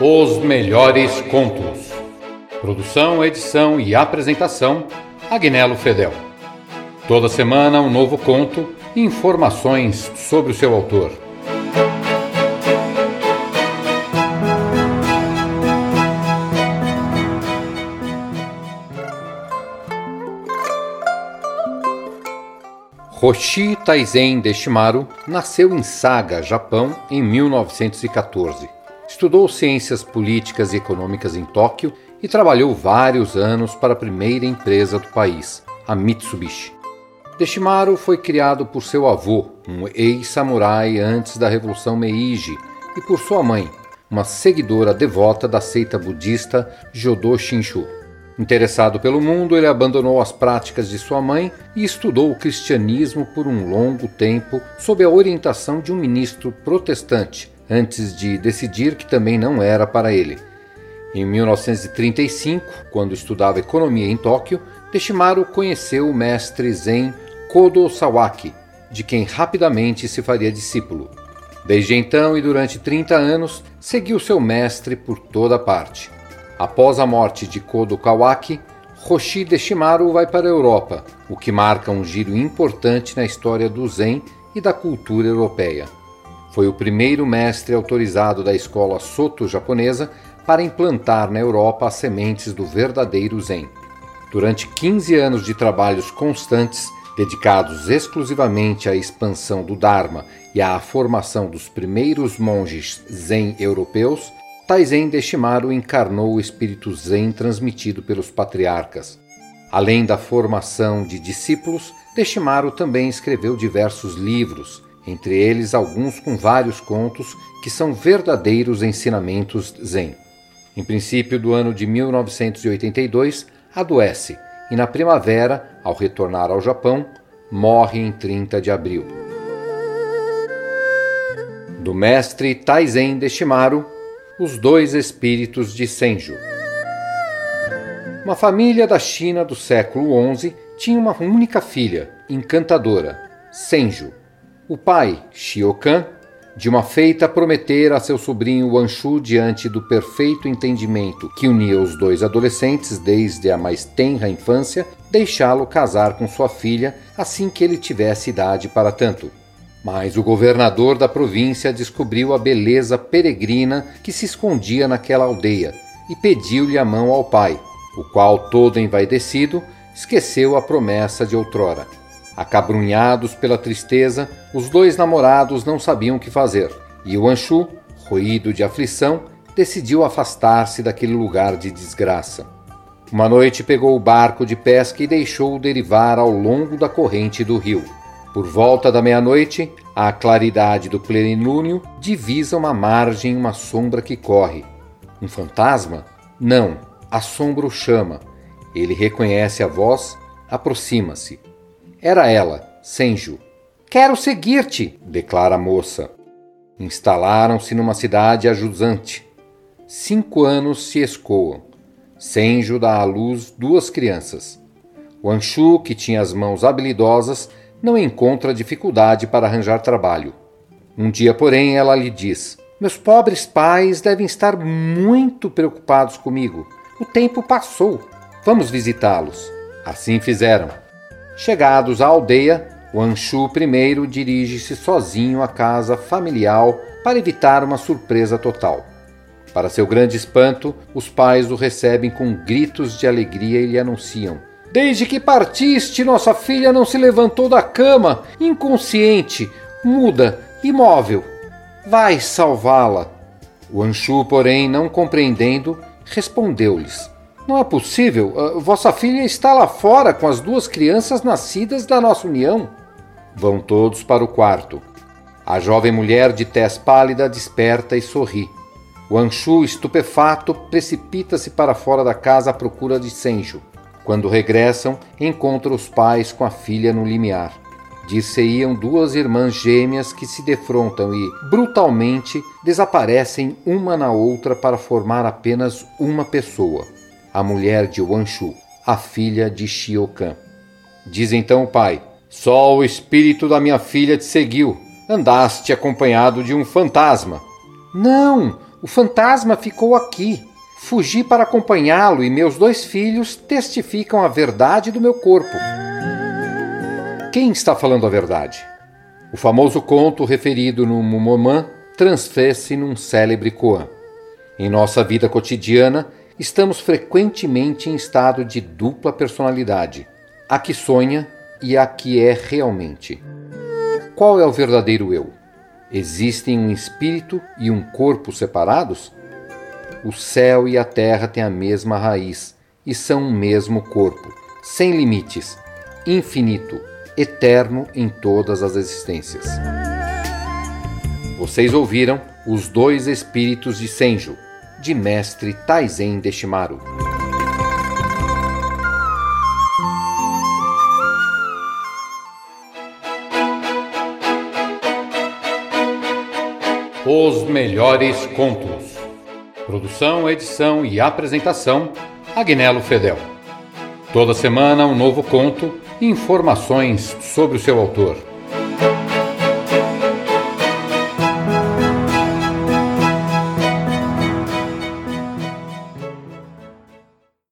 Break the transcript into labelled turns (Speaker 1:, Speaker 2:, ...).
Speaker 1: Os melhores contos. Produção, edição e apresentação: Agnello Fedel. Toda semana um novo conto e informações sobre o seu autor. Roshi Taizen Deshimaru nasceu em Saga, Japão, em 1914. Estudou ciências políticas e econômicas em Tóquio e trabalhou vários anos para a primeira empresa do país, a Mitsubishi. Deshimaru foi criado por seu avô, um ex-samurai antes da Revolução Meiji, e por sua mãe, uma seguidora devota da seita budista Jodo Shinshu. Interessado pelo mundo, ele abandonou as práticas de sua mãe e estudou o cristianismo por um longo tempo sob a orientação de um ministro protestante, antes de decidir que também não era para ele. Em 1935, quando estudava economia em Tóquio, Teshimaru conheceu o mestre Zen Kodo Sawaki, de quem rapidamente se faria discípulo. Desde então e durante 30 anos, seguiu seu mestre por toda parte. Após a morte de Kodo Kawaki, Roshi Deshimaru vai para a Europa, o que marca um giro importante na história do Zen e da cultura europeia. Foi o primeiro mestre autorizado da escola Soto japonesa para implantar na Europa as sementes do verdadeiro Zen. Durante 15 anos de trabalhos constantes, dedicados exclusivamente à expansão do Dharma e à formação dos primeiros monges Zen europeus, Taizen Deshimaru encarnou o espírito Zen transmitido pelos patriarcas. Além da formação de discípulos, Deshimaru também escreveu diversos livros, entre eles alguns com vários contos que são verdadeiros ensinamentos Zen. Em princípio do ano de 1982, adoece e na primavera, ao retornar ao Japão, morre em 30 de abril. Do mestre Taizen Deshimaru, os dois espíritos de Senju. Uma família da China do século XI tinha uma única filha, encantadora, Senju. O pai, Shiokan, de uma feita prometera a seu sobrinho Wanshu diante do perfeito entendimento que unia os dois adolescentes desde a mais tenra infância, deixá-lo casar com sua filha assim que ele tivesse idade para tanto. Mas o governador da província descobriu a beleza peregrina que se escondia naquela aldeia e pediu-lhe a mão ao pai, o qual, todo envaidecido, esqueceu a promessa de outrora. Acabrunhados pela tristeza, os dois namorados não sabiam o que fazer, e o Anshu, roído de aflição, decidiu afastar-se daquele lugar de desgraça. Uma noite pegou o barco de pesca e deixou-o derivar ao longo da corrente do rio. Por volta da meia-noite, a claridade do plenilúnio divisa uma margem uma sombra que corre. Um fantasma? Não, a sombra o chama. Ele reconhece a voz, aproxima-se. Era ela, Senju. Quero seguir-te, declara a moça. Instalaram-se numa cidade ajusante. Cinco anos se escoam. Senju dá à luz duas crianças. O que tinha as mãos habilidosas, não encontra dificuldade para arranjar trabalho. Um dia, porém, ela lhe diz: Meus pobres pais devem estar muito preocupados comigo. O tempo passou. Vamos visitá-los. Assim fizeram. Chegados à aldeia, o Anshu primeiro dirige-se sozinho à casa familiar para evitar uma surpresa total. Para seu grande espanto, os pais o recebem com gritos de alegria e lhe anunciam: Desde que partiste, nossa filha não se levantou da cama, inconsciente, muda, imóvel. Vai salvá-la. O Anshu, porém, não compreendendo, respondeu-lhes: Não é possível. Uh, vossa filha está lá fora com as duas crianças nascidas da nossa união. Vão todos para o quarto. A jovem mulher de tez pálida desperta e sorri. O estupefato, precipita-se para fora da casa à procura de Senju. Quando regressam, encontram os pais com a filha no limiar. Dir-se-iam duas irmãs gêmeas que se defrontam e, brutalmente, desaparecem uma na outra para formar apenas uma pessoa, a mulher de Wanshu, a filha de Shiokan. Diz então o pai: Só o espírito da minha filha te seguiu. Andaste acompanhado de um fantasma. Não! O fantasma ficou aqui. Fugi para acompanhá-lo e meus dois filhos testificam a verdade do meu corpo. Quem está falando a verdade? O famoso conto referido no Mumomã transfere-se num célebre koan. Em nossa vida cotidiana, estamos frequentemente em estado de dupla personalidade, a que sonha e a que é realmente. Qual é o verdadeiro eu? Existem um espírito e um corpo separados? O céu e a terra têm a mesma raiz e são o mesmo corpo, sem limites, infinito, eterno em todas as existências. Vocês ouviram Os Dois Espíritos de Senju, de mestre Taizen Deshimaru. Os melhores contos. Produção, edição e apresentação: Agnello Fedel. Toda semana um novo conto e informações sobre o seu autor.